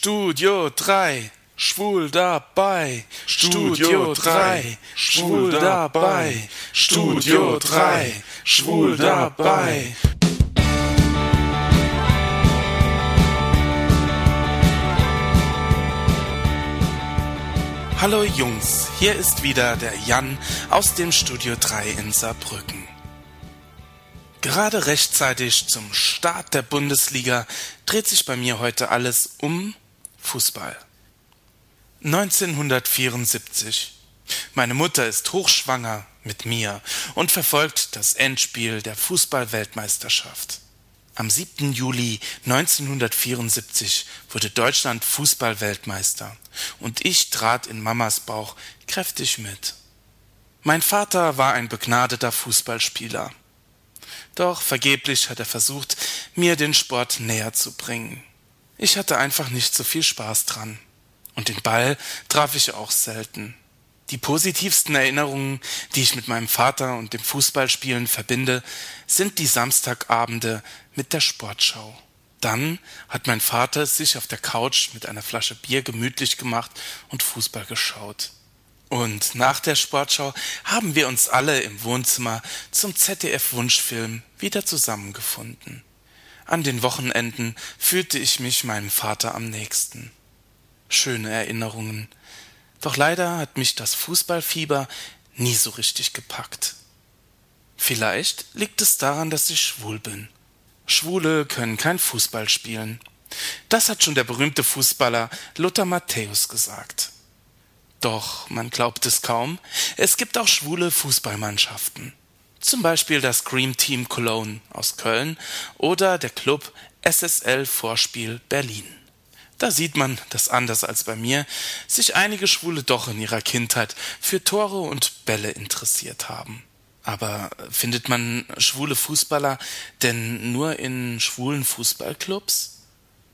Studio 3, schwul dabei. Studio 3, schwul dabei. Studio 3, schwul dabei. Hallo Jungs, hier ist wieder der Jan aus dem Studio 3 in Saarbrücken. Gerade rechtzeitig zum Start der Bundesliga dreht sich bei mir heute alles um Fußball. 1974. Meine Mutter ist hochschwanger mit mir und verfolgt das Endspiel der Fußballweltmeisterschaft. Am 7. Juli 1974 wurde Deutschland Fußballweltmeister und ich trat in Mamas Bauch kräftig mit. Mein Vater war ein begnadeter Fußballspieler. Doch vergeblich hat er versucht, mir den Sport näher zu bringen. Ich hatte einfach nicht so viel Spaß dran. Und den Ball traf ich auch selten. Die positivsten Erinnerungen, die ich mit meinem Vater und dem Fußballspielen verbinde, sind die Samstagabende mit der Sportschau. Dann hat mein Vater sich auf der Couch mit einer Flasche Bier gemütlich gemacht und Fußball geschaut. Und nach der Sportschau haben wir uns alle im Wohnzimmer zum ZDF-Wunschfilm wieder zusammengefunden. An den Wochenenden fühlte ich mich meinem Vater am nächsten. Schöne Erinnerungen. Doch leider hat mich das Fußballfieber nie so richtig gepackt. Vielleicht liegt es daran, dass ich schwul bin. Schwule können kein Fußball spielen. Das hat schon der berühmte Fußballer Lothar Matthäus gesagt. Doch man glaubt es kaum, es gibt auch schwule Fußballmannschaften. Zum Beispiel das Cream Team Cologne aus Köln oder der Club SSL Vorspiel Berlin. Da sieht man, dass anders als bei mir sich einige Schwule doch in ihrer Kindheit für Tore und Bälle interessiert haben. Aber findet man schwule Fußballer denn nur in schwulen Fußballclubs?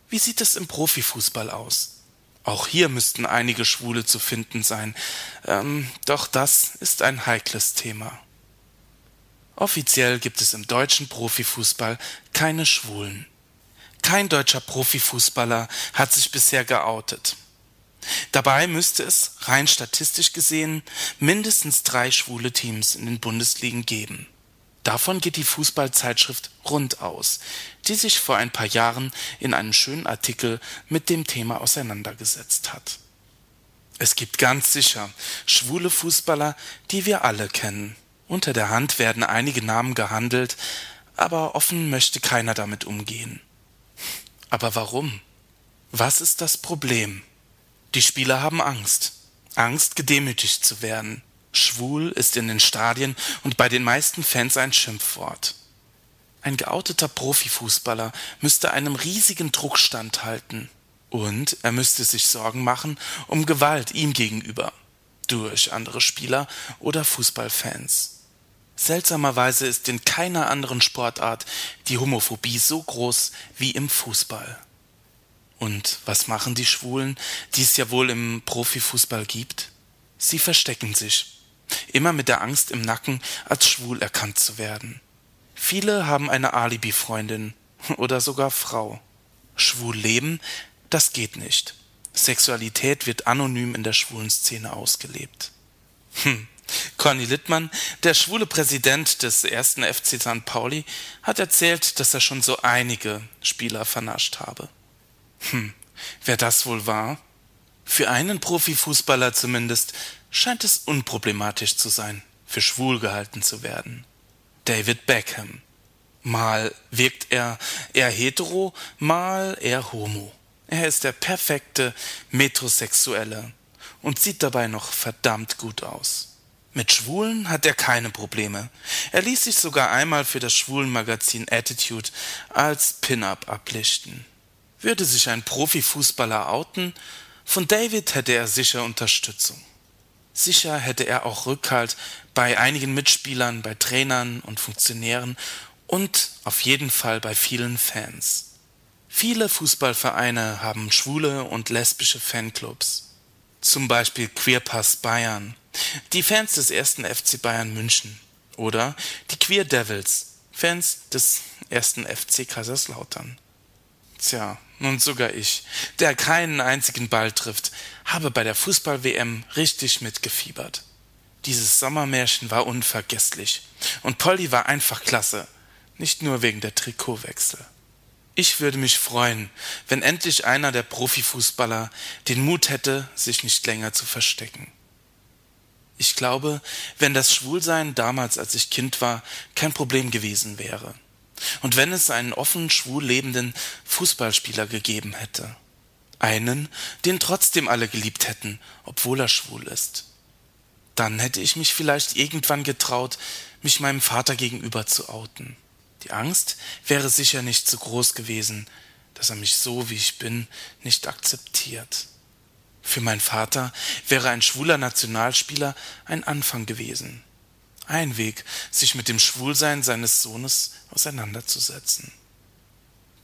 Wie sieht es im Profifußball aus? Auch hier müssten einige Schwule zu finden sein. Ähm, doch das ist ein heikles Thema. Offiziell gibt es im deutschen Profifußball keine Schwulen. Kein deutscher Profifußballer hat sich bisher geoutet. Dabei müsste es, rein statistisch gesehen, mindestens drei schwule Teams in den Bundesligen geben. Davon geht die Fußballzeitschrift Rund aus, die sich vor ein paar Jahren in einem schönen Artikel mit dem Thema auseinandergesetzt hat. Es gibt ganz sicher schwule Fußballer, die wir alle kennen. Unter der Hand werden einige Namen gehandelt, aber offen möchte keiner damit umgehen. Aber warum? Was ist das Problem? Die Spieler haben Angst. Angst, gedemütigt zu werden. Schwul ist in den Stadien und bei den meisten Fans ein Schimpfwort. Ein geouteter Profifußballer müsste einem riesigen Druck standhalten. Und er müsste sich Sorgen machen um Gewalt ihm gegenüber. Durch andere Spieler oder Fußballfans. Seltsamerweise ist in keiner anderen Sportart die Homophobie so groß wie im Fußball. Und was machen die Schwulen, die es ja wohl im Profifußball gibt? Sie verstecken sich immer mit der Angst im Nacken, als schwul erkannt zu werden. Viele haben eine Alibi-Freundin oder sogar Frau. Schwul leben, das geht nicht. Sexualität wird anonym in der schwulen Szene ausgelebt. Hm. Conny Littmann, der schwule Präsident des ersten FC St. Pauli, hat erzählt, dass er schon so einige Spieler vernascht habe. Hm, wer das wohl war? Für einen Profifußballer zumindest scheint es unproblematisch zu sein, für schwul gehalten zu werden. David Beckham. Mal wirkt er eher hetero, mal eher homo. Er ist der perfekte Metrosexuelle und sieht dabei noch verdammt gut aus. Mit Schwulen hat er keine Probleme. Er ließ sich sogar einmal für das Schwulenmagazin Attitude als Pin-up ablichten. Würde sich ein Profifußballer outen, von David hätte er sicher Unterstützung. Sicher hätte er auch Rückhalt bei einigen Mitspielern, bei Trainern und Funktionären und auf jeden Fall bei vielen Fans. Viele Fußballvereine haben schwule und lesbische Fanclubs. Zum Beispiel Queerpass Bayern, die Fans des ersten FC Bayern München oder die Queer Devils, Fans des ersten FC Kaiserslautern. Tja, Und sogar ich, der keinen einzigen Ball trifft, habe bei der Fußball-WM richtig mitgefiebert. Dieses Sommermärchen war unvergesslich. Und Polly war einfach klasse. Nicht nur wegen der Trikotwechsel. Ich würde mich freuen, wenn endlich einer der Profifußballer den Mut hätte, sich nicht länger zu verstecken. Ich glaube, wenn das Schwulsein damals, als ich Kind war, kein Problem gewesen wäre. Und wenn es einen offen schwul lebenden Fußballspieler gegeben hätte. Einen, den trotzdem alle geliebt hätten, obwohl er schwul ist. Dann hätte ich mich vielleicht irgendwann getraut, mich meinem Vater gegenüber zu outen. Die Angst wäre sicher nicht so groß gewesen, dass er mich so, wie ich bin, nicht akzeptiert. Für meinen Vater wäre ein schwuler Nationalspieler ein Anfang gewesen. Ein Weg, sich mit dem Schwulsein seines Sohnes auseinanderzusetzen.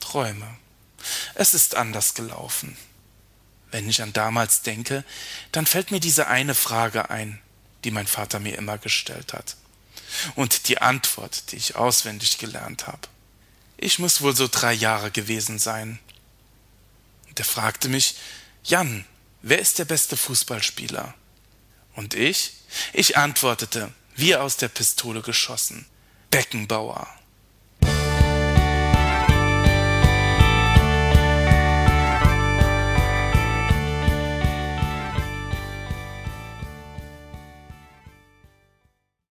Träume. Es ist anders gelaufen. Wenn ich an damals denke, dann fällt mir diese eine Frage ein, die mein Vater mir immer gestellt hat und die Antwort, die ich auswendig gelernt habe. Ich muss wohl so drei Jahre gewesen sein. Und er fragte mich, Jan, wer ist der beste Fußballspieler? Und ich? Ich antwortete, wie aus der Pistole geschossen, Beckenbauer.